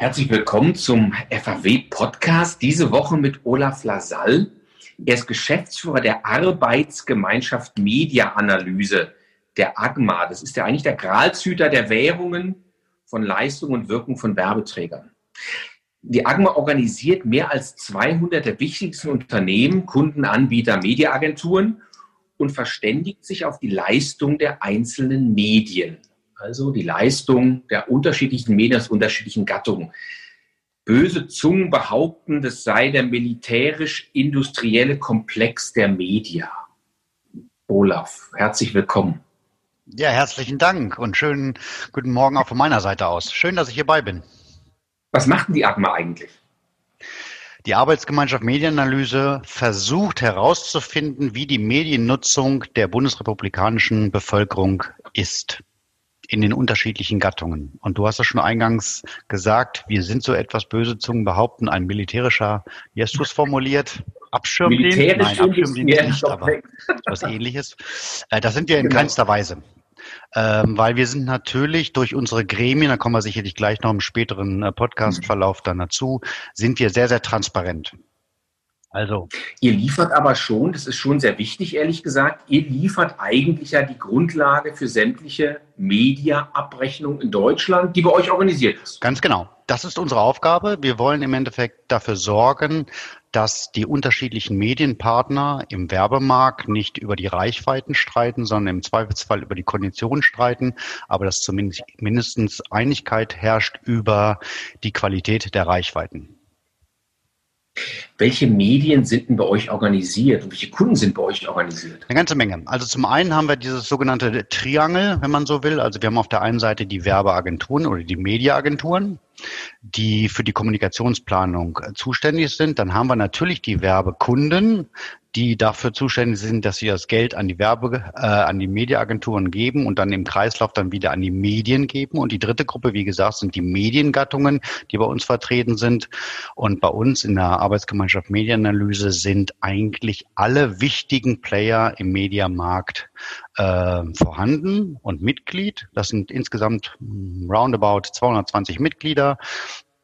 Herzlich willkommen zum FAW-Podcast. Diese Woche mit Olaf Lasall. Er ist Geschäftsführer der Arbeitsgemeinschaft Media-Analyse, der AGMA. Das ist ja eigentlich der Gralshüter der Währungen von Leistung und Wirkung von Werbeträgern. Die AGMA organisiert mehr als 200 der wichtigsten Unternehmen, Kunden, Anbieter, Mediaagenturen und verständigt sich auf die Leistung der einzelnen Medien. Also die Leistung der unterschiedlichen Medien aus unterschiedlichen Gattungen. Böse Zungen behaupten, das sei der militärisch-industrielle Komplex der Media. Olaf, herzlich willkommen. Ja, herzlichen Dank und schönen guten Morgen auch von meiner Seite aus. Schön, dass ich hierbei bin. Was macht denn die AGMA eigentlich? Die Arbeitsgemeinschaft Medienanalyse versucht herauszufinden, wie die Mediennutzung der bundesrepublikanischen Bevölkerung ist in den unterschiedlichen Gattungen. Und du hast es schon eingangs gesagt, wir sind so etwas böse Zungen behaupten, ein militärischer, wie hast du es formuliert? Abschirmdienst? Nein, Abschirmdienst nicht, aber was ähnliches. Äh, das sind wir in genau. keinster Weise. Ähm, weil wir sind natürlich durch unsere Gremien, da kommen wir sicherlich gleich noch im späteren äh, Podcast-Verlauf dann dazu, sind wir sehr, sehr transparent. Also. Ihr liefert aber schon, das ist schon sehr wichtig, ehrlich gesagt, ihr liefert eigentlich ja die Grundlage für sämtliche Media-Abrechnung in Deutschland, die bei euch organisiert ist. Ganz genau. Das ist unsere Aufgabe. Wir wollen im Endeffekt dafür sorgen, dass die unterschiedlichen Medienpartner im Werbemarkt nicht über die Reichweiten streiten, sondern im Zweifelsfall über die Konditionen streiten, aber dass zumindest mindestens Einigkeit herrscht über die Qualität der Reichweiten. Welche Medien sind denn bei euch organisiert und welche Kunden sind bei euch organisiert? Eine ganze Menge. Also zum einen haben wir dieses sogenannte Triangel, wenn man so will. Also wir haben auf der einen Seite die Werbeagenturen oder die Mediaagenturen die für die Kommunikationsplanung zuständig sind. Dann haben wir natürlich die Werbekunden, die dafür zuständig sind, dass sie das Geld an die Werbe, äh, an die Mediaagenturen geben und dann im Kreislauf dann wieder an die Medien geben. Und die dritte Gruppe, wie gesagt, sind die Mediengattungen, die bei uns vertreten sind. Und bei uns in der Arbeitsgemeinschaft Medienanalyse sind eigentlich alle wichtigen Player im Mediamarkt äh, vorhanden und Mitglied. Das sind insgesamt hm, roundabout 220 Mitglieder.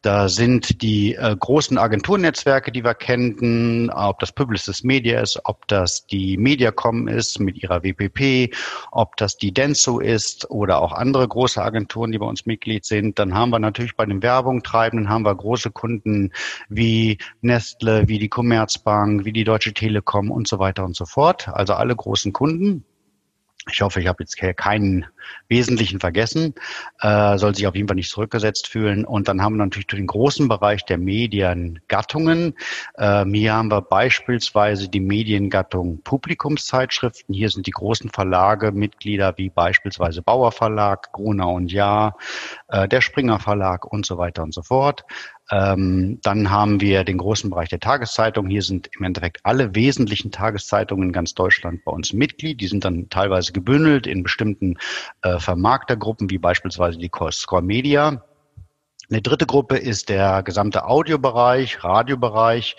Da sind die äh, großen Agenturnetzwerke, die wir kennen, ob das Publicis Media ist, ob das die Mediacom ist mit ihrer WPP, ob das die Denso ist oder auch andere große Agenturen, die bei uns Mitglied sind. Dann haben wir natürlich bei den Werbungtreibenden haben wir große Kunden wie Nestle, wie die Commerzbank, wie die Deutsche Telekom und so weiter und so fort. Also alle großen Kunden. Ich hoffe, ich habe jetzt keinen Wesentlichen vergessen, äh, soll sich auf jeden Fall nicht zurückgesetzt fühlen. Und dann haben wir natürlich den großen Bereich der Mediengattungen. Äh, hier haben wir beispielsweise die Mediengattung Publikumszeitschriften. Hier sind die großen Verlage Mitglieder wie beispielsweise Bauer Verlag, Gruner und Jahr, äh, der Springer Verlag und so weiter und so fort. Ähm, dann haben wir den großen Bereich der Tageszeitung. Hier sind im Endeffekt alle wesentlichen Tageszeitungen in ganz Deutschland bei uns Mitglied. Die sind dann teilweise gebündelt in bestimmten Vermarktergruppen, wie beispielsweise die Score Media. Eine dritte Gruppe ist der gesamte Audiobereich, Radiobereich,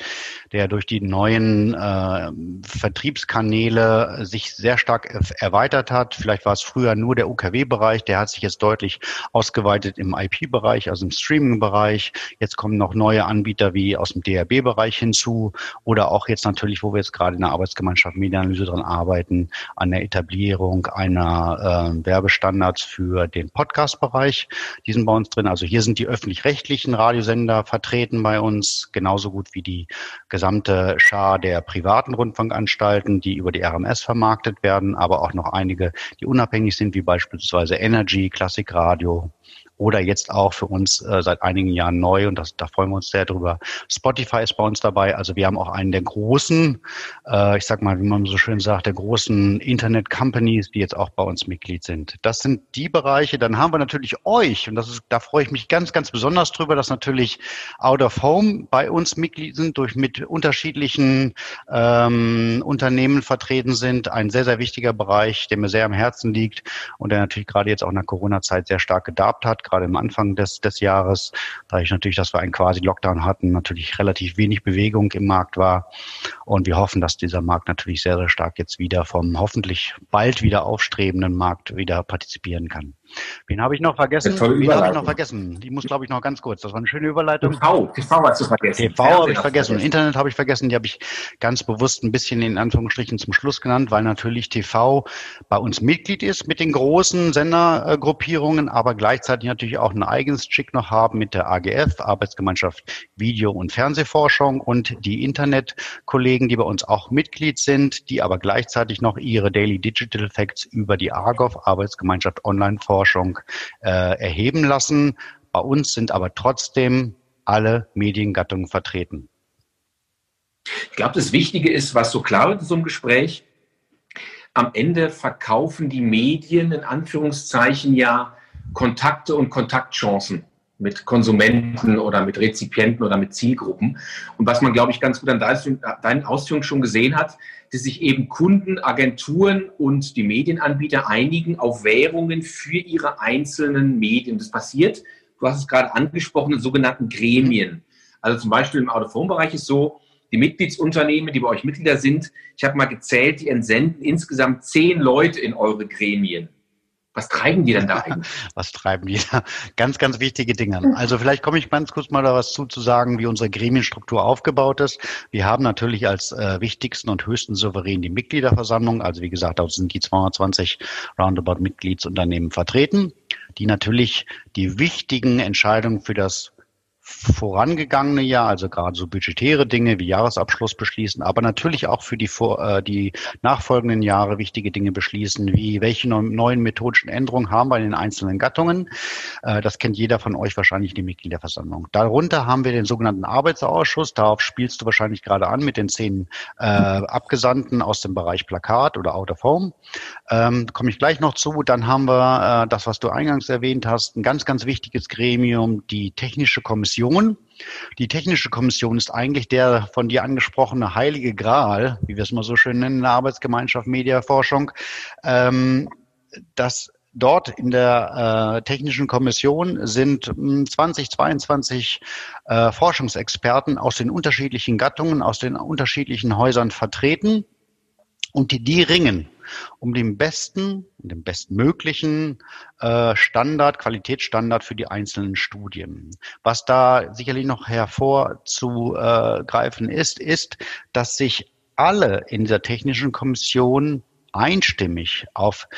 der durch die neuen äh, Vertriebskanäle sich sehr stark erweitert hat. Vielleicht war es früher nur der UKW-Bereich, der hat sich jetzt deutlich ausgeweitet im IP-Bereich, also im Streaming-Bereich. Jetzt kommen noch neue Anbieter wie aus dem DRB-Bereich hinzu oder auch jetzt natürlich, wo wir jetzt gerade in der Arbeitsgemeinschaft Medienanalyse dran arbeiten, an der Etablierung einer äh, Werbestandards für den Podcast-Bereich. Die sind bei uns drin. Also hier sind die öffentlich-rechtlichen Radiosender vertreten bei uns, genauso gut wie die gesamte Schar der privaten Rundfunkanstalten, die über die RMS vermarktet werden, aber auch noch einige, die unabhängig sind, wie beispielsweise Energy, Klassikradio oder jetzt auch für uns äh, seit einigen Jahren neu und das, da freuen wir uns sehr drüber. Spotify ist bei uns dabei. Also wir haben auch einen der großen, äh, ich sag mal, wie man so schön sagt, der großen Internet-Companies, die jetzt auch bei uns Mitglied sind. Das sind die Bereiche. Dann haben wir natürlich euch und das ist, da freue ich mich ganz, ganz besonders drüber, dass natürlich Out of Home bei uns Mitglied sind, durch mit unterschiedlichen ähm, Unternehmen vertreten sind. Ein sehr, sehr wichtiger Bereich, der mir sehr am Herzen liegt und der natürlich gerade jetzt auch in der Corona-Zeit sehr stark gedarbt hat gerade am Anfang des, des Jahres, da ich natürlich, dass wir einen quasi Lockdown hatten, natürlich relativ wenig Bewegung im Markt war. Und wir hoffen, dass dieser Markt natürlich sehr, sehr stark jetzt wieder vom hoffentlich bald wieder aufstrebenden Markt wieder partizipieren kann. Wen habe ich noch vergessen? Wen habe ich noch vergessen? Die muss, glaube ich, noch ganz kurz. Das war eine schöne Überleitung. TV, TV hast du vergessen. TV habe ich vergessen. vergessen. Internet habe ich vergessen. Die habe ich ganz bewusst ein bisschen in Anführungsstrichen zum Schluss genannt, weil natürlich TV bei uns Mitglied ist mit den großen Sendergruppierungen, aber gleichzeitig natürlich auch ein eigenes Chick noch haben mit der AGF, Arbeitsgemeinschaft Video- und Fernsehforschung und die Internetkollegen, die bei uns auch Mitglied sind, die aber gleichzeitig noch ihre Daily Digital Facts über die AGOV, Arbeitsgemeinschaft Online-Forschung, äh, erheben lassen. Bei uns sind aber trotzdem alle Mediengattungen vertreten. Ich glaube, das Wichtige ist, was so klar wird in so einem Gespräch, am Ende verkaufen die Medien in Anführungszeichen ja Kontakte und Kontaktchancen mit Konsumenten oder mit Rezipienten oder mit Zielgruppen. Und was man, glaube ich, ganz gut an deinen Ausführungen schon gesehen hat, dass sich eben Kunden, Agenturen und die Medienanbieter einigen auf Währungen für ihre einzelnen Medien. Das passiert, du hast es gerade angesprochen, in sogenannten Gremien. Also zum Beispiel im Out-of-Home-Bereich ist so, die Mitgliedsunternehmen, die bei euch Mitglieder sind, ich habe mal gezählt, die entsenden insgesamt zehn Leute in eure Gremien. Was treiben die denn da eigentlich? Was treiben die da? Ganz, ganz wichtige Dinge. Also vielleicht komme ich ganz kurz mal da was zu, zu sagen, wie unsere Gremienstruktur aufgebaut ist. Wir haben natürlich als äh, wichtigsten und höchsten Souverän die Mitgliederversammlung. Also wie gesagt, dort sind die 220 Roundabout Mitgliedsunternehmen vertreten, die natürlich die wichtigen Entscheidungen für das vorangegangene Jahr, also gerade so budgetäre Dinge wie Jahresabschluss beschließen, aber natürlich auch für die, vor, äh, die nachfolgenden Jahre wichtige Dinge beschließen, wie welche neuen methodischen Änderungen haben wir in den einzelnen Gattungen. Äh, das kennt jeder von euch wahrscheinlich die Mitgliederversammlung. Darunter haben wir den sogenannten Arbeitsausschuss. Darauf spielst du wahrscheinlich gerade an mit den zehn äh, Abgesandten aus dem Bereich Plakat oder Out of Home. Ähm, Komme ich gleich noch zu. Dann haben wir äh, das, was du eingangs erwähnt hast, ein ganz, ganz wichtiges Gremium, die technische Kommission Kommission. Die Technische Kommission ist eigentlich der von dir angesprochene heilige Gral, wie wir es mal so schön nennen, in der Arbeitsgemeinschaft Mediaforschung, ähm, dass dort in der äh, Technischen Kommission sind 20, hm, 22 äh, Forschungsexperten aus den unterschiedlichen Gattungen, aus den unterschiedlichen Häusern vertreten und die, die ringen um den besten, den bestmöglichen äh, Standard, Qualitätsstandard für die einzelnen Studien. Was da sicherlich noch hervorzugreifen ist, ist, dass sich alle in der Technischen Kommission einstimmig auf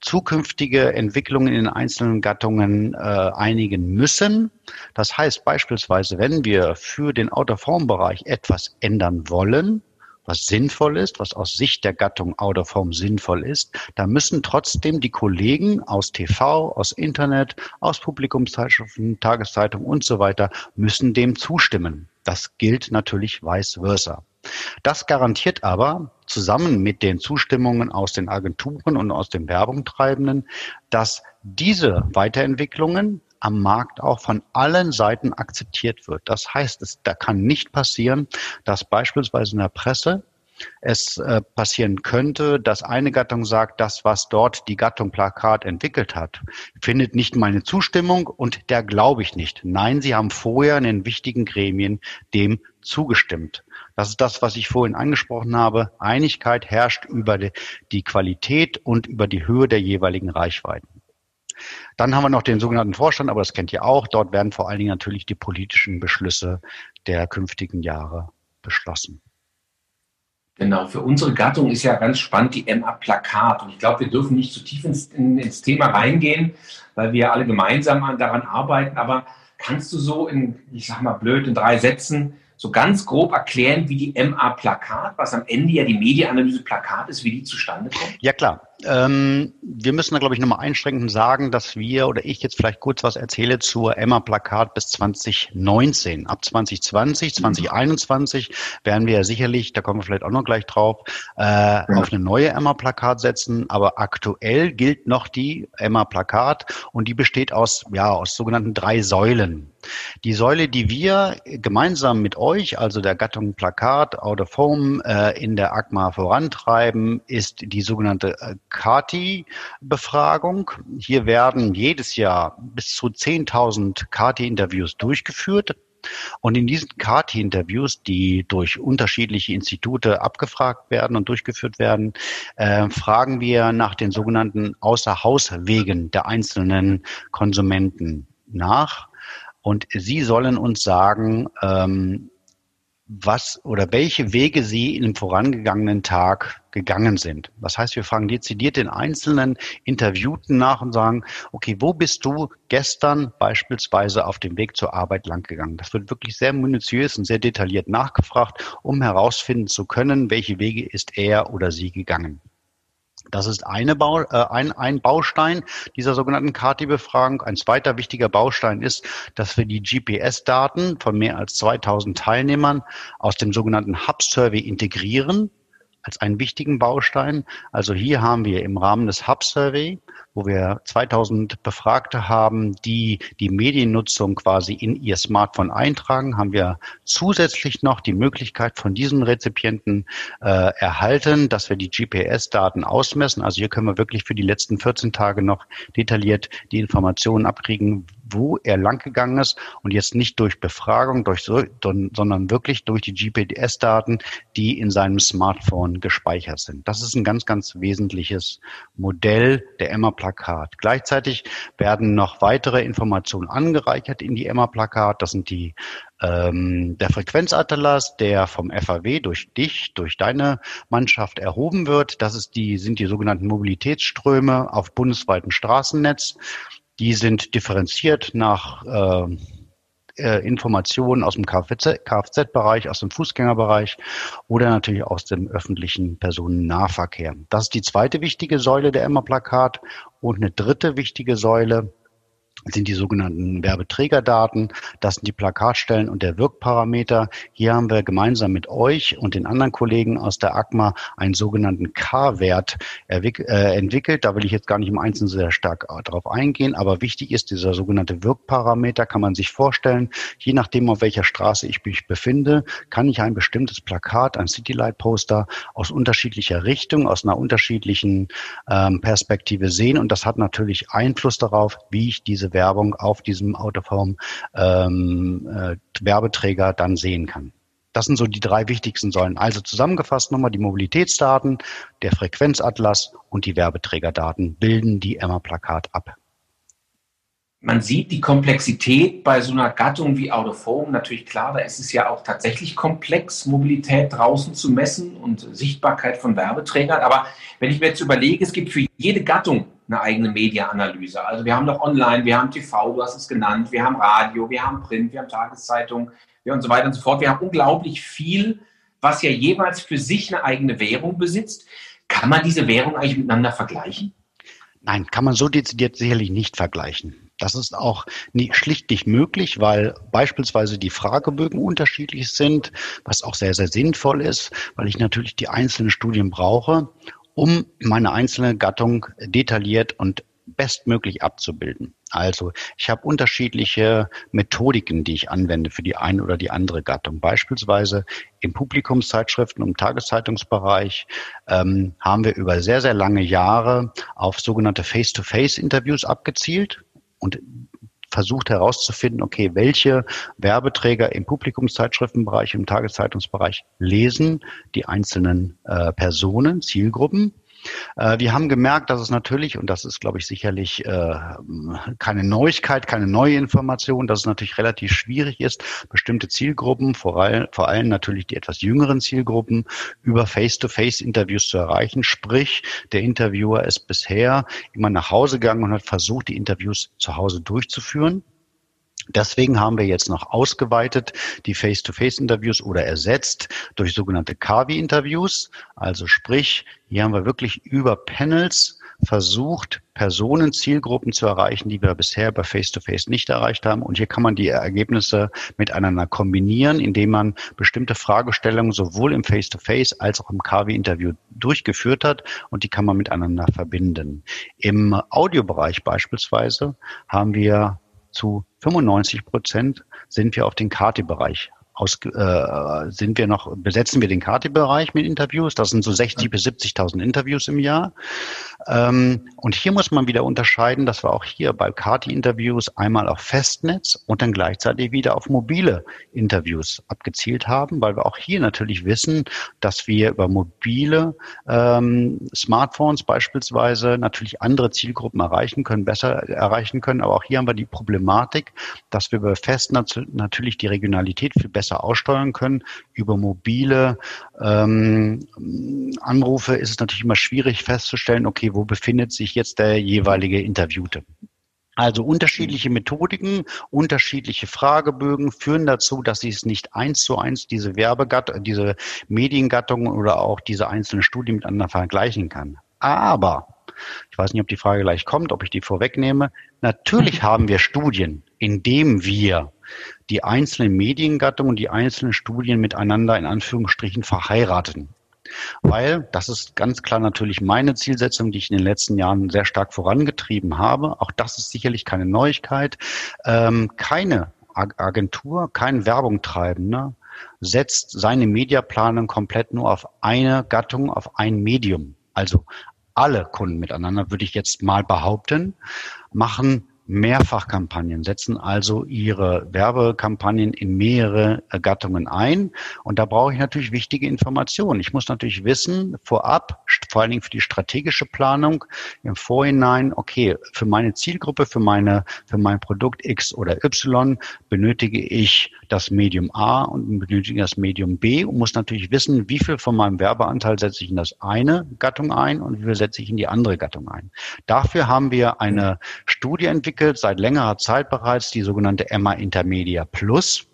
zukünftige Entwicklungen in den einzelnen Gattungen äh, einigen müssen. Das heißt beispielsweise, wenn wir für den Out-of-Home-Bereich etwas ändern wollen, was sinnvoll ist, was aus Sicht der Gattung Home sinnvoll ist, da müssen trotzdem die Kollegen aus TV, aus Internet, aus Publikumszeitschriften, Tageszeitung und so weiter, müssen dem zustimmen. Das gilt natürlich vice versa. Das garantiert aber zusammen mit den Zustimmungen aus den Agenturen und aus den Werbungtreibenden, dass diese Weiterentwicklungen am Markt auch von allen Seiten akzeptiert wird. Das heißt, es, da kann nicht passieren, dass beispielsweise in der Presse es äh, passieren könnte, dass eine Gattung sagt, das, was dort die Gattung Plakat entwickelt hat, findet nicht meine Zustimmung und der glaube ich nicht. Nein, sie haben vorher in den wichtigen Gremien dem zugestimmt. Das ist das, was ich vorhin angesprochen habe. Einigkeit herrscht über die, die Qualität und über die Höhe der jeweiligen Reichweiten. Dann haben wir noch den sogenannten Vorstand, aber das kennt ihr auch. Dort werden vor allen Dingen natürlich die politischen Beschlüsse der künftigen Jahre beschlossen. Genau, für unsere Gattung ist ja ganz spannend die MA-Plakat. Und ich glaube, wir dürfen nicht zu tief ins, ins, Thema reingehen, weil wir alle gemeinsam daran arbeiten. Aber kannst du so in, ich sag mal blöd, in drei Sätzen so ganz grob erklären, wie die MA-Plakat, was am Ende ja die Medienanalyse Plakat ist, wie die zustande kommt? Ja, klar. Ähm, wir müssen da, glaube ich, nochmal einschränkend sagen, dass wir oder ich jetzt vielleicht kurz was erzähle zur Emma-Plakat bis 2019. Ab 2020, 2021 werden wir ja sicherlich, da kommen wir vielleicht auch noch gleich drauf, äh, ja. auf eine neue Emma-Plakat setzen. Aber aktuell gilt noch die Emma-Plakat und die besteht aus, ja, aus sogenannten drei Säulen. Die Säule, die wir gemeinsam mit euch, also der Gattung Plakat, Out of Home, äh, in der AGMA vorantreiben, ist die sogenannte äh, Kati-Befragung. Hier werden jedes Jahr bis zu 10.000 Kati-Interviews durchgeführt. Und in diesen CART-Interviews, die durch unterschiedliche Institute abgefragt werden und durchgeführt werden, äh, fragen wir nach den sogenannten Außerhauswegen der einzelnen Konsumenten nach. Und sie sollen uns sagen, ähm, was oder welche Wege sie im vorangegangenen Tag gegangen sind. Das heißt, wir fragen dezidiert den einzelnen Interviewten nach und sagen, okay, wo bist du gestern beispielsweise auf dem Weg zur Arbeit langgegangen? Das wird wirklich sehr minutiös und sehr detailliert nachgefragt, um herausfinden zu können, welche Wege ist er oder sie gegangen. Das ist eine Bau, äh, ein, ein Baustein dieser sogenannten Kati-Befragung. Ein zweiter wichtiger Baustein ist, dass wir die GPS-Daten von mehr als 2000 Teilnehmern aus dem sogenannten Hub-Survey integrieren als einen wichtigen Baustein. Also hier haben wir im Rahmen des Hub Survey, wo wir 2000 Befragte haben, die die Mediennutzung quasi in ihr Smartphone eintragen, haben wir zusätzlich noch die Möglichkeit von diesen Rezipienten äh, erhalten, dass wir die GPS-Daten ausmessen. Also hier können wir wirklich für die letzten 14 Tage noch detailliert die Informationen abkriegen, wo er langgegangen ist und jetzt nicht durch Befragung, durch so, sondern wirklich durch die GPS-Daten, die in seinem Smartphone gespeichert sind. Das ist ein ganz, ganz wesentliches Modell der Emma-Plakat. Gleichzeitig werden noch weitere Informationen angereichert in die Emma-Plakat. Das sind die ähm, der Frequenzatlas, der vom FAW durch dich, durch deine Mannschaft erhoben wird. Das ist die, sind die sogenannten Mobilitätsströme auf bundesweiten Straßennetz. Die sind differenziert nach äh, äh Informationen aus dem Kfz-Bereich, aus dem Fußgängerbereich oder natürlich aus dem öffentlichen Personennahverkehr. Das ist die zweite wichtige Säule der Emma-Plakat. Und eine dritte wichtige Säule sind die sogenannten Werbeträgerdaten. Das sind die Plakatstellen und der Wirkparameter. Hier haben wir gemeinsam mit euch und den anderen Kollegen aus der ACMA einen sogenannten K-Wert äh, entwickelt. Da will ich jetzt gar nicht im Einzelnen sehr stark äh, darauf eingehen, aber wichtig ist dieser sogenannte Wirkparameter, kann man sich vorstellen. Je nachdem, auf welcher Straße ich mich befinde, kann ich ein bestimmtes Plakat, ein Citylight-Poster aus unterschiedlicher Richtung, aus einer unterschiedlichen ähm, Perspektive sehen. Und das hat natürlich Einfluss darauf, wie ich diese Werbung auf diesem Autoform ähm, äh, Werbeträger dann sehen kann. Das sind so die drei wichtigsten Säulen. Also zusammengefasst nochmal die Mobilitätsdaten, der Frequenzatlas und die Werbeträgerdaten bilden die Emma-Plakat ab. Man sieht die Komplexität bei so einer Gattung wie Autoform natürlich klar. Da ist es ja auch tatsächlich komplex, Mobilität draußen zu messen und Sichtbarkeit von Werbeträgern. Aber wenn ich mir jetzt überlege, es gibt für jede Gattung eine eigene Mediaanalyse. Also wir haben doch Online, wir haben TV, du hast es genannt, wir haben Radio, wir haben Print, wir haben Tageszeitung wir und so weiter und so fort. Wir haben unglaublich viel, was ja jeweils für sich eine eigene Währung besitzt. Kann man diese Währung eigentlich miteinander vergleichen? Nein, kann man so dezidiert sicherlich nicht vergleichen. Das ist auch nie, schlicht nicht möglich, weil beispielsweise die Fragebögen unterschiedlich sind, was auch sehr, sehr sinnvoll ist, weil ich natürlich die einzelnen Studien brauche um meine einzelne Gattung detailliert und bestmöglich abzubilden. Also ich habe unterschiedliche Methodiken, die ich anwende für die eine oder die andere Gattung. Beispielsweise im Publikumszeitschriften und Tageszeitungsbereich ähm, haben wir über sehr, sehr lange Jahre auf sogenannte Face-to-Face-Interviews abgezielt. Und versucht herauszufinden, okay, welche Werbeträger im Publikumszeitschriftenbereich, im Tageszeitungsbereich lesen die einzelnen äh, Personen, Zielgruppen wir haben gemerkt, dass es natürlich, und das ist, glaube ich, sicherlich äh, keine Neuigkeit, keine neue Information, dass es natürlich relativ schwierig ist, bestimmte Zielgruppen, vor allem, vor allem natürlich die etwas jüngeren Zielgruppen, über Face-to-Face-Interviews zu erreichen. Sprich, der Interviewer ist bisher immer nach Hause gegangen und hat versucht, die Interviews zu Hause durchzuführen. Deswegen haben wir jetzt noch ausgeweitet die Face-to-Face-Interviews oder ersetzt durch sogenannte Kavi-Interviews. Also sprich, hier haben wir wirklich über Panels versucht, Personen, Zielgruppen zu erreichen, die wir bisher bei Face-to-Face -face nicht erreicht haben. Und hier kann man die Ergebnisse miteinander kombinieren, indem man bestimmte Fragestellungen sowohl im Face-to-Face -face als auch im KW-Interview durchgeführt hat und die kann man miteinander verbinden. Im Audiobereich beispielsweise haben wir zu 95 Prozent sind wir auf den Kati-Bereich aus, äh, sind wir noch, besetzen wir den Kati-Bereich mit Interviews. Das sind so 60 bis 70.000 Interviews im Jahr. Ähm, und hier muss man wieder unterscheiden, dass wir auch hier bei Kati-Interviews einmal auf Festnetz und dann gleichzeitig wieder auf mobile Interviews abgezielt haben, weil wir auch hier natürlich wissen, dass wir über mobile ähm, Smartphones beispielsweise natürlich andere Zielgruppen erreichen können, besser erreichen können. Aber auch hier haben wir die Problematik, dass wir über Festnetz natürlich die Regionalität viel besser aussteuern können. Über mobile ähm, Anrufe ist es natürlich immer schwierig festzustellen, okay, wo befindet sich jetzt der jeweilige Interviewte. Also unterschiedliche Methodiken, unterschiedliche Fragebögen führen dazu, dass sie es nicht eins zu eins diese Werbegattung, diese Mediengattungen oder auch diese einzelnen Studien miteinander vergleichen kann. Aber ich weiß nicht, ob die Frage gleich kommt, ob ich die vorwegnehme. Natürlich haben wir Studien, in denen wir die einzelnen Mediengattungen, die einzelnen Studien miteinander in Anführungsstrichen verheiraten. Weil, das ist ganz klar natürlich meine Zielsetzung, die ich in den letzten Jahren sehr stark vorangetrieben habe. Auch das ist sicherlich keine Neuigkeit. Ähm, keine Agentur, kein Werbung treibender setzt seine Mediaplanung komplett nur auf eine Gattung, auf ein Medium. Also alle Kunden miteinander, würde ich jetzt mal behaupten, machen Mehrfachkampagnen, setzen also ihre Werbekampagnen in mehrere Gattungen ein. Und da brauche ich natürlich wichtige Informationen. Ich muss natürlich wissen, vorab, vor allen Dingen für die strategische Planung, im Vorhinein, okay, für meine Zielgruppe, für meine, für mein Produkt X oder Y benötige ich das Medium A und benötige das Medium B und muss natürlich wissen, wie viel von meinem Werbeanteil setze ich in das eine Gattung ein und wie viel setze ich in die andere Gattung ein. Dafür haben wir eine Studie entwickelt, entwickelt, seit längerer Zeit bereits, die sogenannte Emma Intermedia Plus,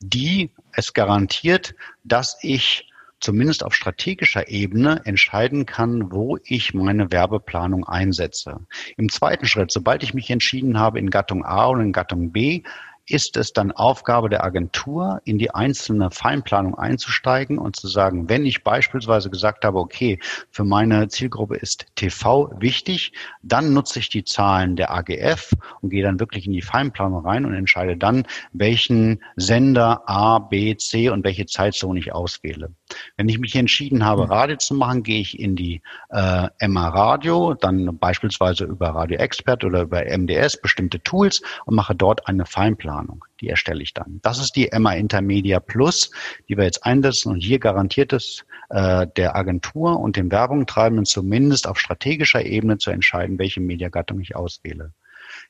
die es garantiert, dass ich zumindest auf strategischer Ebene entscheiden kann, wo ich meine Werbeplanung einsetze. Im zweiten Schritt, sobald ich mich entschieden habe, in Gattung A oder in Gattung B ist es dann Aufgabe der Agentur, in die einzelne Feinplanung einzusteigen und zu sagen, wenn ich beispielsweise gesagt habe, okay, für meine Zielgruppe ist TV wichtig, dann nutze ich die Zahlen der AGF und gehe dann wirklich in die Feinplanung rein und entscheide dann, welchen Sender A, B, C und welche Zeitzone ich auswähle. Wenn ich mich entschieden habe, Radio zu machen, gehe ich in die äh, MA Radio, dann beispielsweise über Radio Expert oder über MDS bestimmte Tools und mache dort eine Feinplanung. Planung. Die erstelle ich dann. Das ist die Emma Intermedia Plus, die wir jetzt einsetzen. Und hier garantiert es äh, der Agentur und dem Werbungtreibenden zumindest auf strategischer Ebene zu entscheiden, welche Mediagattung ich auswähle.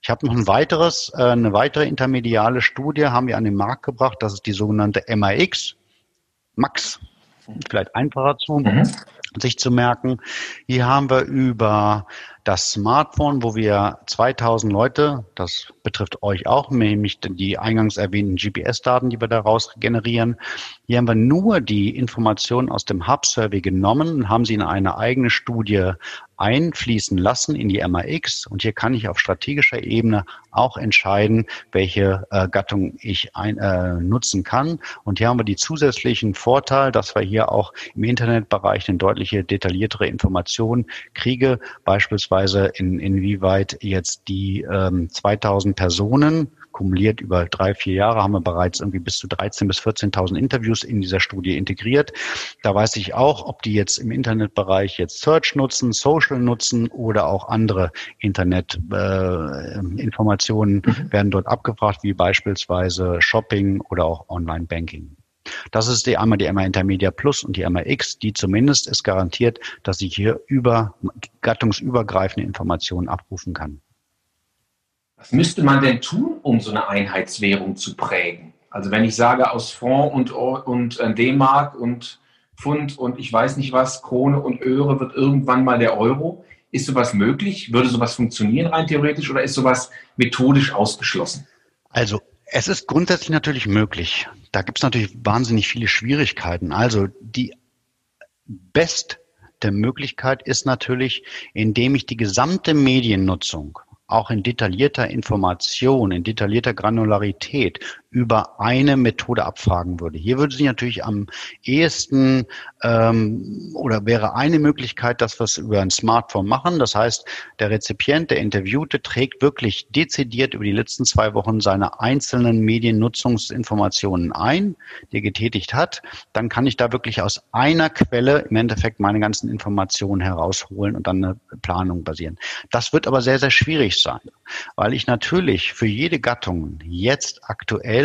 Ich habe noch ein weiteres, äh, eine weitere intermediale Studie haben wir an den Markt gebracht. Das ist die sogenannte MAX. Max, vielleicht einfacher zu, mhm. sich zu merken. Hier haben wir über das Smartphone, wo wir 2000 Leute, das betrifft euch auch, nämlich die eingangs erwähnten GPS-Daten, die wir daraus generieren. Hier haben wir nur die Informationen aus dem Hub-Survey genommen und haben sie in eine eigene Studie einfließen lassen in die MAX. Und hier kann ich auf strategischer Ebene auch entscheiden, welche äh, Gattung ich ein, äh, nutzen kann. Und hier haben wir die zusätzlichen Vorteil, dass wir hier auch im Internetbereich eine deutliche detailliertere Information kriege, beispielsweise beispielsweise in, inwieweit jetzt die ähm, 2000 Personen kumuliert über drei, vier Jahre haben wir bereits irgendwie bis zu 13.000 bis 14.000 Interviews in dieser Studie integriert. Da weiß ich auch, ob die jetzt im Internetbereich jetzt Search nutzen, Social nutzen oder auch andere Internetinformationen äh, mhm. werden dort abgefragt, wie beispielsweise Shopping oder auch Online-Banking. Das ist die einmal die MA Intermedia Plus und die MA X, die zumindest es garantiert, dass ich hier über gattungsübergreifende Informationen abrufen kann. Was müsste man denn tun, um so eine Einheitswährung zu prägen? Also wenn ich sage, aus Fonds und, und äh, D-Mark und Pfund und ich weiß nicht was, Krone und Öre wird irgendwann mal der Euro. Ist sowas möglich? Würde sowas funktionieren rein theoretisch oder ist sowas methodisch ausgeschlossen? Also es ist grundsätzlich natürlich möglich. Da gibt es natürlich wahnsinnig viele Schwierigkeiten. Also die beste Möglichkeit ist natürlich, indem ich die gesamte Mediennutzung auch in detaillierter Information, in detaillierter Granularität über eine Methode abfragen würde. Hier würde sich natürlich am ehesten ähm, oder wäre eine Möglichkeit, dass wir es über ein Smartphone machen. Das heißt, der Rezipient, der Interviewte, trägt wirklich dezidiert über die letzten zwei Wochen seine einzelnen Mediennutzungsinformationen ein, die er getätigt hat. Dann kann ich da wirklich aus einer Quelle im Endeffekt meine ganzen Informationen herausholen und dann eine Planung basieren. Das wird aber sehr, sehr schwierig sein, weil ich natürlich für jede Gattung jetzt aktuell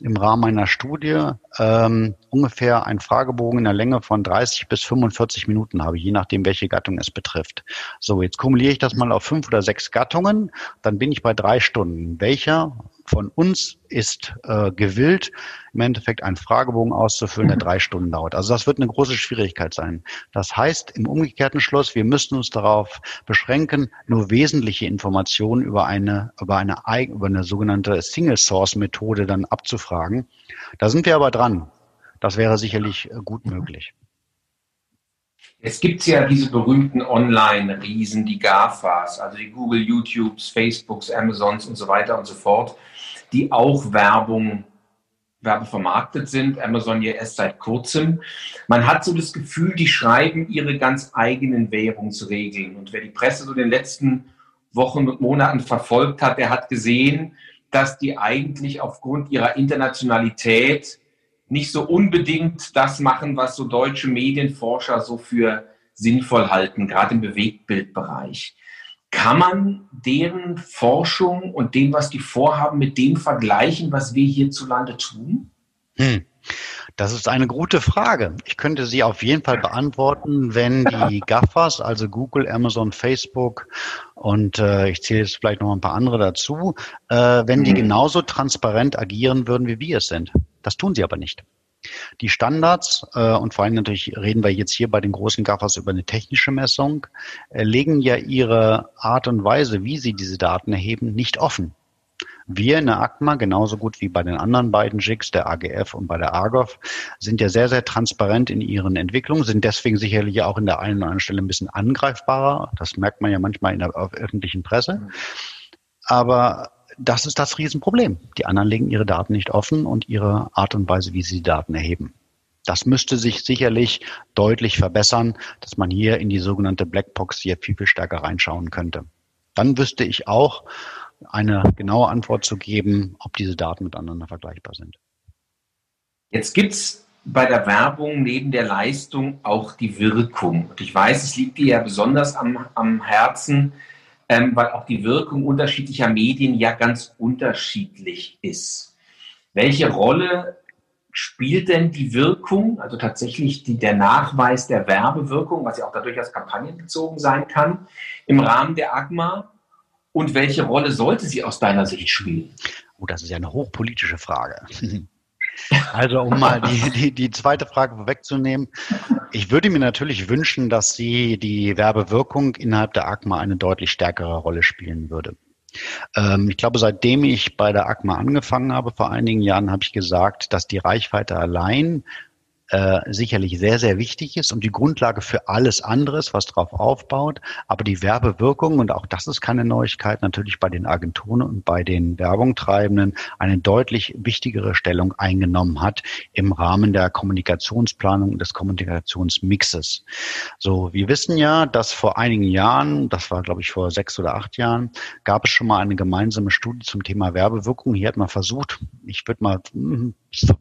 im Rahmen einer Studie ähm, ungefähr einen Fragebogen in der Länge von 30 bis 45 Minuten habe, je nachdem, welche Gattung es betrifft. So, jetzt kumuliere ich das mal auf fünf oder sechs Gattungen, dann bin ich bei drei Stunden. Welcher von uns ist äh, gewillt, im Endeffekt einen Fragebogen auszufüllen, der drei Stunden dauert. Also das wird eine große Schwierigkeit sein. Das heißt im umgekehrten Schluss, wir müssen uns darauf beschränken, nur wesentliche Informationen über eine, über eine, über eine sogenannte Single-Source-Methode dann abzufragen. Da sind wir aber dran. Das wäre sicherlich äh, gut möglich. Es gibt ja diese berühmten Online-Riesen, die GAFAs, also die Google, YouTubes, Facebooks, Amazons und so weiter und so fort die auch Werbung werbevermarktet sind. Amazon ja erst seit kurzem. Man hat so das Gefühl, die schreiben ihre ganz eigenen Währungsregeln. Und wer die Presse so in den letzten Wochen und Monaten verfolgt hat, der hat gesehen, dass die eigentlich aufgrund ihrer Internationalität nicht so unbedingt das machen, was so deutsche Medienforscher so für sinnvoll halten, gerade im Bewegtbildbereich. Kann man deren Forschung und dem, was die vorhaben, mit dem vergleichen, was wir hierzulande tun? Hm. Das ist eine gute Frage. Ich könnte sie auf jeden Fall beantworten, wenn die GAFAs, also Google, Amazon, Facebook und äh, ich zähle jetzt vielleicht noch ein paar andere dazu, äh, wenn die mhm. genauso transparent agieren würden, wie wir es sind. Das tun sie aber nicht. Die Standards, äh, und vor allem natürlich reden wir jetzt hier bei den großen Gaffers über eine technische Messung, äh, legen ja ihre Art und Weise, wie sie diese Daten erheben, nicht offen. Wir in der ACMA, genauso gut wie bei den anderen beiden JIGs, der AGF und bei der ARGOV, sind ja sehr, sehr transparent in ihren Entwicklungen, sind deswegen sicherlich auch in der einen oder anderen Stelle ein bisschen angreifbarer. Das merkt man ja manchmal in der öffentlichen Presse. Aber das ist das Riesenproblem. Die anderen legen ihre Daten nicht offen und ihre Art und Weise, wie sie die Daten erheben. Das müsste sich sicherlich deutlich verbessern, dass man hier in die sogenannte Blackbox hier viel, viel stärker reinschauen könnte. Dann wüsste ich auch eine genaue Antwort zu geben, ob diese Daten miteinander vergleichbar sind. Jetzt gibt es bei der Werbung neben der Leistung auch die Wirkung. Und ich weiß, es liegt dir ja besonders am, am Herzen, ähm, weil auch die Wirkung unterschiedlicher Medien ja ganz unterschiedlich ist. Welche Rolle spielt denn die Wirkung, also tatsächlich die, der Nachweis der Werbewirkung, was ja auch dadurch als kampagnenbezogen sein kann, im Rahmen der AGMA? Und welche Rolle sollte sie aus deiner Sicht spielen? Oh, das ist ja eine hochpolitische Frage. Also um mal die, die, die zweite Frage vorwegzunehmen. Ich würde mir natürlich wünschen, dass sie die Werbewirkung innerhalb der ACMA eine deutlich stärkere Rolle spielen würde. Ähm, ich glaube, seitdem ich bei der ACMA angefangen habe, vor einigen Jahren, habe ich gesagt, dass die Reichweite allein äh, sicherlich sehr, sehr wichtig ist und die Grundlage für alles anderes, was darauf aufbaut. Aber die Werbewirkung, und auch das ist keine Neuigkeit, natürlich bei den Agenturen und bei den Werbungtreibenden eine deutlich wichtigere Stellung eingenommen hat im Rahmen der Kommunikationsplanung des Kommunikationsmixes. So, wir wissen ja, dass vor einigen Jahren, das war glaube ich vor sechs oder acht Jahren, gab es schon mal eine gemeinsame Studie zum Thema Werbewirkung. Hier hat man versucht, ich würde mal hm,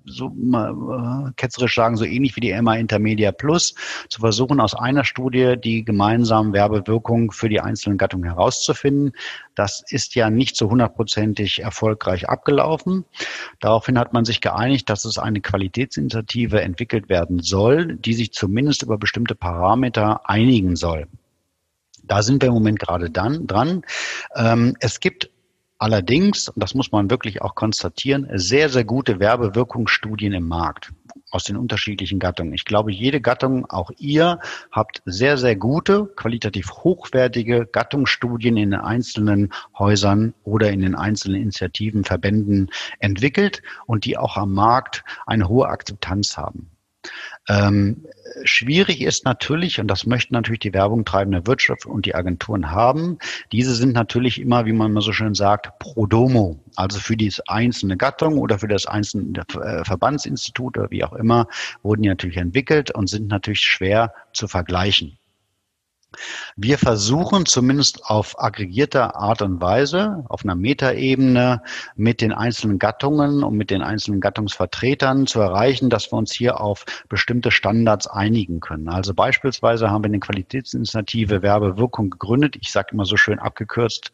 so mal äh, ketzerisch sagen, so ähnlich wie die MA Intermedia Plus, zu versuchen, aus einer Studie die gemeinsamen Werbewirkungen für die einzelnen Gattungen herauszufinden. Das ist ja nicht so hundertprozentig erfolgreich abgelaufen. Daraufhin hat man sich geeinigt, dass es eine Qualitätsinitiative entwickelt werden soll, die sich zumindest über bestimmte Parameter einigen soll. Da sind wir im Moment gerade dann, dran. Ähm, es gibt Allerdings, und das muss man wirklich auch konstatieren, sehr, sehr gute Werbewirkungsstudien im Markt aus den unterschiedlichen Gattungen. Ich glaube, jede Gattung, auch ihr, habt sehr, sehr gute, qualitativ hochwertige Gattungsstudien in den einzelnen Häusern oder in den einzelnen Initiativen, Verbänden entwickelt und die auch am Markt eine hohe Akzeptanz haben. Ähm, schwierig ist natürlich, und das möchten natürlich die Werbung treibende Wirtschaft und die Agenturen haben, diese sind natürlich immer, wie man so schön sagt, pro domo, also für die einzelne Gattung oder für das einzelne äh, Verbandsinstitut oder wie auch immer, wurden die natürlich entwickelt und sind natürlich schwer zu vergleichen. Wir versuchen zumindest auf aggregierter Art und Weise, auf einer Metaebene mit den einzelnen Gattungen und mit den einzelnen Gattungsvertretern zu erreichen, dass wir uns hier auf bestimmte Standards einigen können. Also beispielsweise haben wir eine Qualitätsinitiative Werbewirkung gegründet. Ich sage immer so schön abgekürzt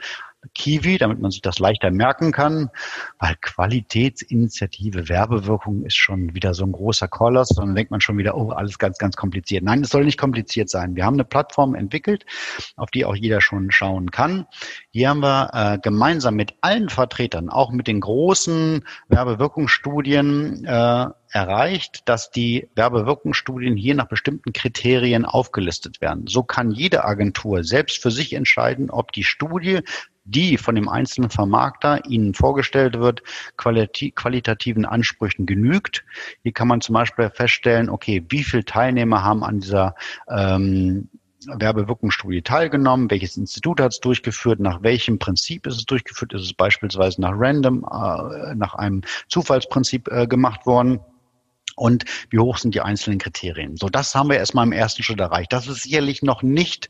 Kiwi, damit man sich das leichter merken kann, weil Qualitätsinitiative, Werbewirkung ist schon wieder so ein großer Koloss, dann denkt man schon wieder, oh, alles ganz, ganz kompliziert. Nein, es soll nicht kompliziert sein. Wir haben eine Plattform entwickelt, auf die auch jeder schon schauen kann. Hier haben wir äh, gemeinsam mit allen Vertretern, auch mit den großen Werbewirkungsstudien, äh, erreicht, dass die Werbewirkungsstudien hier nach bestimmten Kriterien aufgelistet werden. So kann jede Agentur selbst für sich entscheiden, ob die Studie, die von dem einzelnen Vermarkter Ihnen vorgestellt wird, qualitativen Ansprüchen genügt. Hier kann man zum Beispiel feststellen, okay, wie viele Teilnehmer haben an dieser ähm, Werbewirkungsstudie teilgenommen, welches Institut hat es durchgeführt, nach welchem Prinzip ist es durchgeführt, ist es beispielsweise nach Random, äh, nach einem Zufallsprinzip äh, gemacht worden und wie hoch sind die einzelnen Kriterien. So, das haben wir erstmal im ersten Schritt erreicht. Das ist sicherlich noch nicht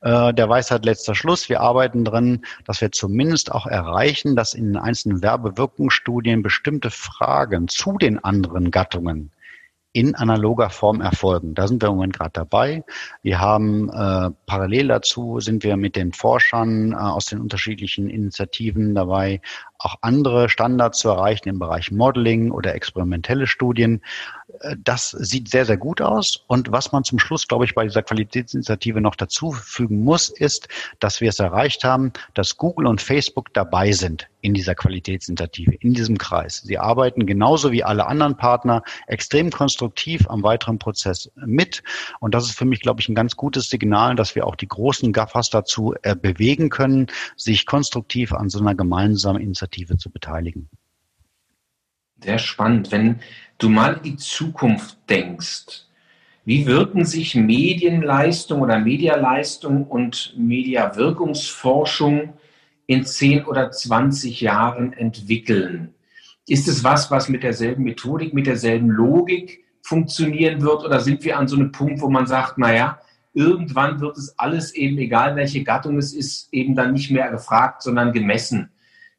äh, der Weisheit letzter Schluss. Wir arbeiten drin, dass wir zumindest auch erreichen, dass in den einzelnen Werbewirkungsstudien bestimmte Fragen zu den anderen Gattungen in analoger Form erfolgen. Da sind wir im Moment gerade dabei. Wir haben äh, parallel dazu sind wir mit den Forschern äh, aus den unterschiedlichen Initiativen dabei, auch andere Standards zu erreichen im Bereich Modeling oder experimentelle Studien. Äh, das sieht sehr, sehr gut aus. Und was man zum Schluss, glaube ich, bei dieser Qualitätsinitiative noch dazu muss, ist, dass wir es erreicht haben, dass Google und Facebook dabei sind in dieser Qualitätsinitiative, in diesem Kreis. Sie arbeiten genauso wie alle anderen Partner extrem konstruktiv am weiteren Prozess mit. Und das ist für mich, glaube ich, ein ganz gutes Signal, dass wir auch die großen GAFAs dazu äh, bewegen können, sich konstruktiv an so einer gemeinsamen Initiative Initiative zu beteiligen. Sehr spannend. Wenn du mal in die Zukunft denkst, wie wirken sich Medienleistung oder Medialeistung und Mediawirkungsforschung in 10 oder 20 Jahren entwickeln? Ist es was, was mit derselben Methodik, mit derselben Logik funktionieren wird? Oder sind wir an so einem Punkt, wo man sagt, naja, irgendwann wird es alles eben, egal welche Gattung es ist, eben dann nicht mehr gefragt, sondern gemessen?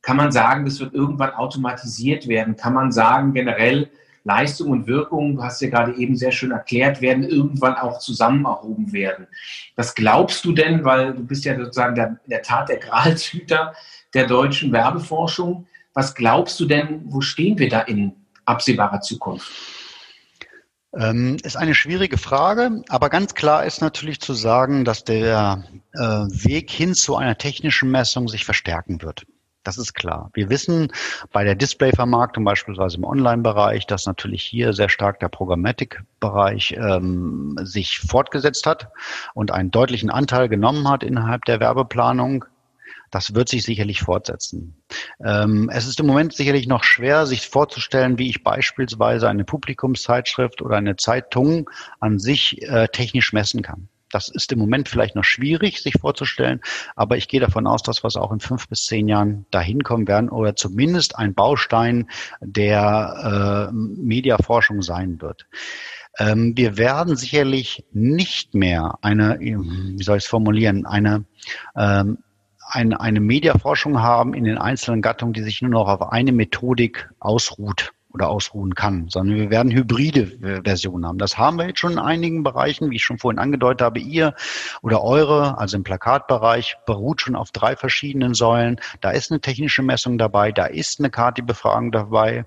Kann man sagen, das wird irgendwann automatisiert werden? Kann man sagen, generell Leistung und Wirkung, du hast ja gerade eben sehr schön erklärt, werden irgendwann auch zusammen erhoben werden. Was glaubst du denn, weil du bist ja sozusagen der, in der Tat der Gralshüter der deutschen Werbeforschung, was glaubst du denn, wo stehen wir da in absehbarer Zukunft? Ähm, ist eine schwierige Frage, aber ganz klar ist natürlich zu sagen, dass der äh, Weg hin zu einer technischen Messung sich verstärken wird. Das ist klar. Wir wissen bei der Displayvermarktung beispielsweise im Online-Bereich, dass natürlich hier sehr stark der Programmatic-Bereich ähm, sich fortgesetzt hat und einen deutlichen Anteil genommen hat innerhalb der Werbeplanung. Das wird sich sicherlich fortsetzen. Ähm, es ist im Moment sicherlich noch schwer, sich vorzustellen, wie ich beispielsweise eine Publikumszeitschrift oder eine Zeitung an sich äh, technisch messen kann. Das ist im Moment vielleicht noch schwierig, sich vorzustellen, aber ich gehe davon aus, dass wir es auch in fünf bis zehn Jahren dahin kommen werden oder zumindest ein Baustein der äh, Mediaforschung sein wird. Ähm, wir werden sicherlich nicht mehr eine, wie soll ich es formulieren, eine ähm, eine, eine Mediaforschung haben in den einzelnen Gattungen, die sich nur noch auf eine Methodik ausruht oder ausruhen kann, sondern wir werden hybride Versionen haben. Das haben wir jetzt schon in einigen Bereichen, wie ich schon vorhin angedeutet habe. Ihr oder eure, also im Plakatbereich, beruht schon auf drei verschiedenen Säulen. Da ist eine technische Messung dabei, da ist eine KT-Befragung dabei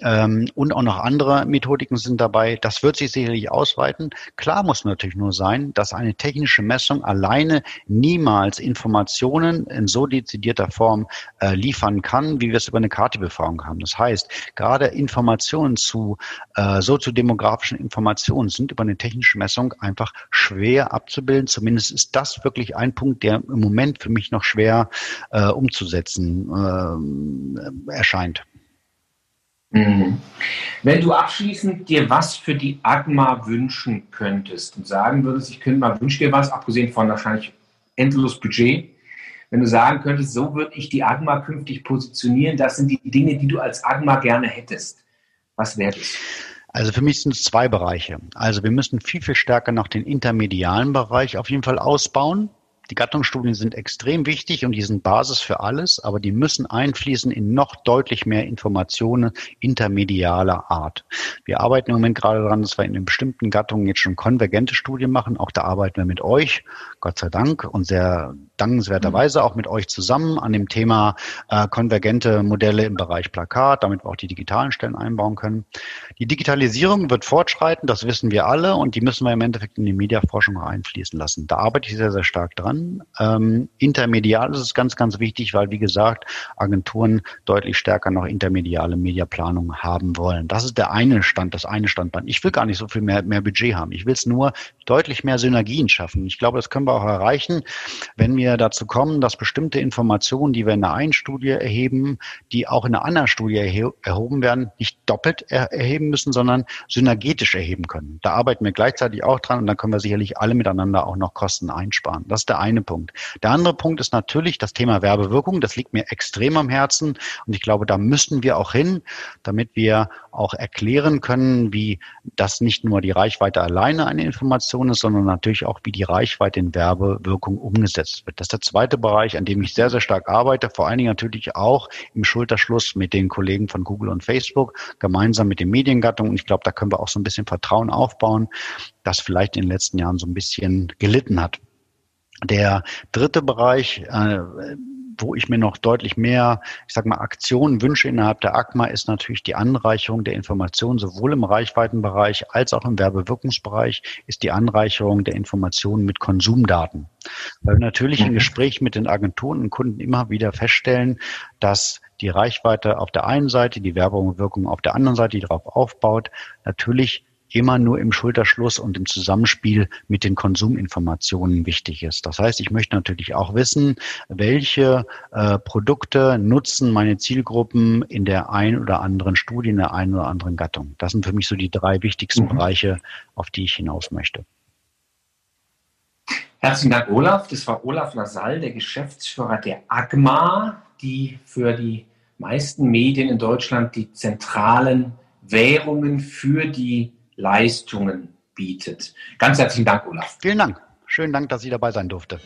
ähm, und auch noch andere Methodiken sind dabei. Das wird sich sicherlich ausweiten. Klar muss natürlich nur sein, dass eine technische Messung alleine niemals Informationen in so dezidierter Form äh, liefern kann, wie wir es über eine KT-Befragung haben. Das heißt, gerade Informationen zu äh, soziodemografischen Informationen sind über eine technische Messung einfach schwer abzubilden. Zumindest ist das wirklich ein Punkt, der im Moment für mich noch schwer äh, umzusetzen äh, erscheint. Mhm. Wenn du abschließend dir was für die AGMA wünschen könntest und sagen würdest, ich könnte mal wünschen dir was, abgesehen von wahrscheinlich endlos Budget, wenn du sagen könntest, so würde ich die AGMA künftig positionieren, das sind die Dinge, die du als AGMA gerne hättest. Was wäre das? Also für mich sind es zwei Bereiche. Also wir müssen viel, viel stärker noch den intermedialen Bereich auf jeden Fall ausbauen. Die Gattungsstudien sind extrem wichtig und die sind Basis für alles, aber die müssen einfließen in noch deutlich mehr Informationen intermedialer Art. Wir arbeiten im Moment gerade daran, dass wir in den bestimmten Gattungen jetzt schon konvergente Studien machen. Auch da arbeiten wir mit euch, Gott sei Dank, und sehr dankenswerterweise auch mit euch zusammen an dem Thema äh, konvergente Modelle im Bereich Plakat, damit wir auch die digitalen Stellen einbauen können. Die Digitalisierung wird fortschreiten, das wissen wir alle, und die müssen wir im Endeffekt in die Mediaforschung einfließen lassen. Da arbeite ich sehr, sehr stark dran an. Ähm, intermedial ist es ganz, ganz wichtig, weil, wie gesagt, Agenturen deutlich stärker noch intermediale Mediaplanung haben wollen. Das ist der eine Stand, das eine Standbein. Ich will gar nicht so viel mehr, mehr Budget haben. Ich will es nur deutlich mehr Synergien schaffen. Ich glaube, das können wir auch erreichen, wenn wir dazu kommen, dass bestimmte Informationen, die wir in der einen Studie erheben, die auch in einer anderen Studie erhoben werden, nicht doppelt er erheben müssen, sondern synergetisch erheben können. Da arbeiten wir gleichzeitig auch dran und dann können wir sicherlich alle miteinander auch noch Kosten einsparen. Das ist der eine Punkt. Der andere Punkt ist natürlich das Thema Werbewirkung. Das liegt mir extrem am Herzen und ich glaube, da müssen wir auch hin, damit wir auch erklären können, wie das nicht nur die Reichweite alleine eine Information ist, sondern natürlich auch, wie die Reichweite in Werbewirkung umgesetzt wird. Das ist der zweite Bereich, an dem ich sehr, sehr stark arbeite, vor allen Dingen natürlich auch im Schulterschluss mit den Kollegen von Google und Facebook, gemeinsam mit den Mediengattungen. Und ich glaube, da können wir auch so ein bisschen Vertrauen aufbauen, das vielleicht in den letzten Jahren so ein bisschen gelitten hat. Der dritte Bereich, äh, wo ich mir noch deutlich mehr, ich sag mal, Aktionen wünsche innerhalb der ACMA, ist natürlich die Anreicherung der Informationen, sowohl im Reichweitenbereich als auch im Werbewirkungsbereich, ist die Anreicherung der Informationen mit Konsumdaten. Weil wir natürlich im mhm. Gespräch mit den Agenturen und Kunden immer wieder feststellen, dass die Reichweite auf der einen Seite, die Werbewirkung auf der anderen Seite, die darauf aufbaut, natürlich immer nur im Schulterschluss und im Zusammenspiel mit den Konsuminformationen wichtig ist. Das heißt, ich möchte natürlich auch wissen, welche äh, Produkte nutzen meine Zielgruppen in der ein oder anderen Studie, in der einen oder anderen Gattung. Das sind für mich so die drei wichtigsten mhm. Bereiche, auf die ich hinaus möchte. Herzlichen Dank, Olaf. Das war Olaf Lasall, der Geschäftsführer der AGMA, die für die meisten Medien in Deutschland die zentralen Währungen für die Leistungen bietet. Ganz herzlichen Dank, Olaf. Vielen Dank. Schönen Dank, dass ich dabei sein durfte.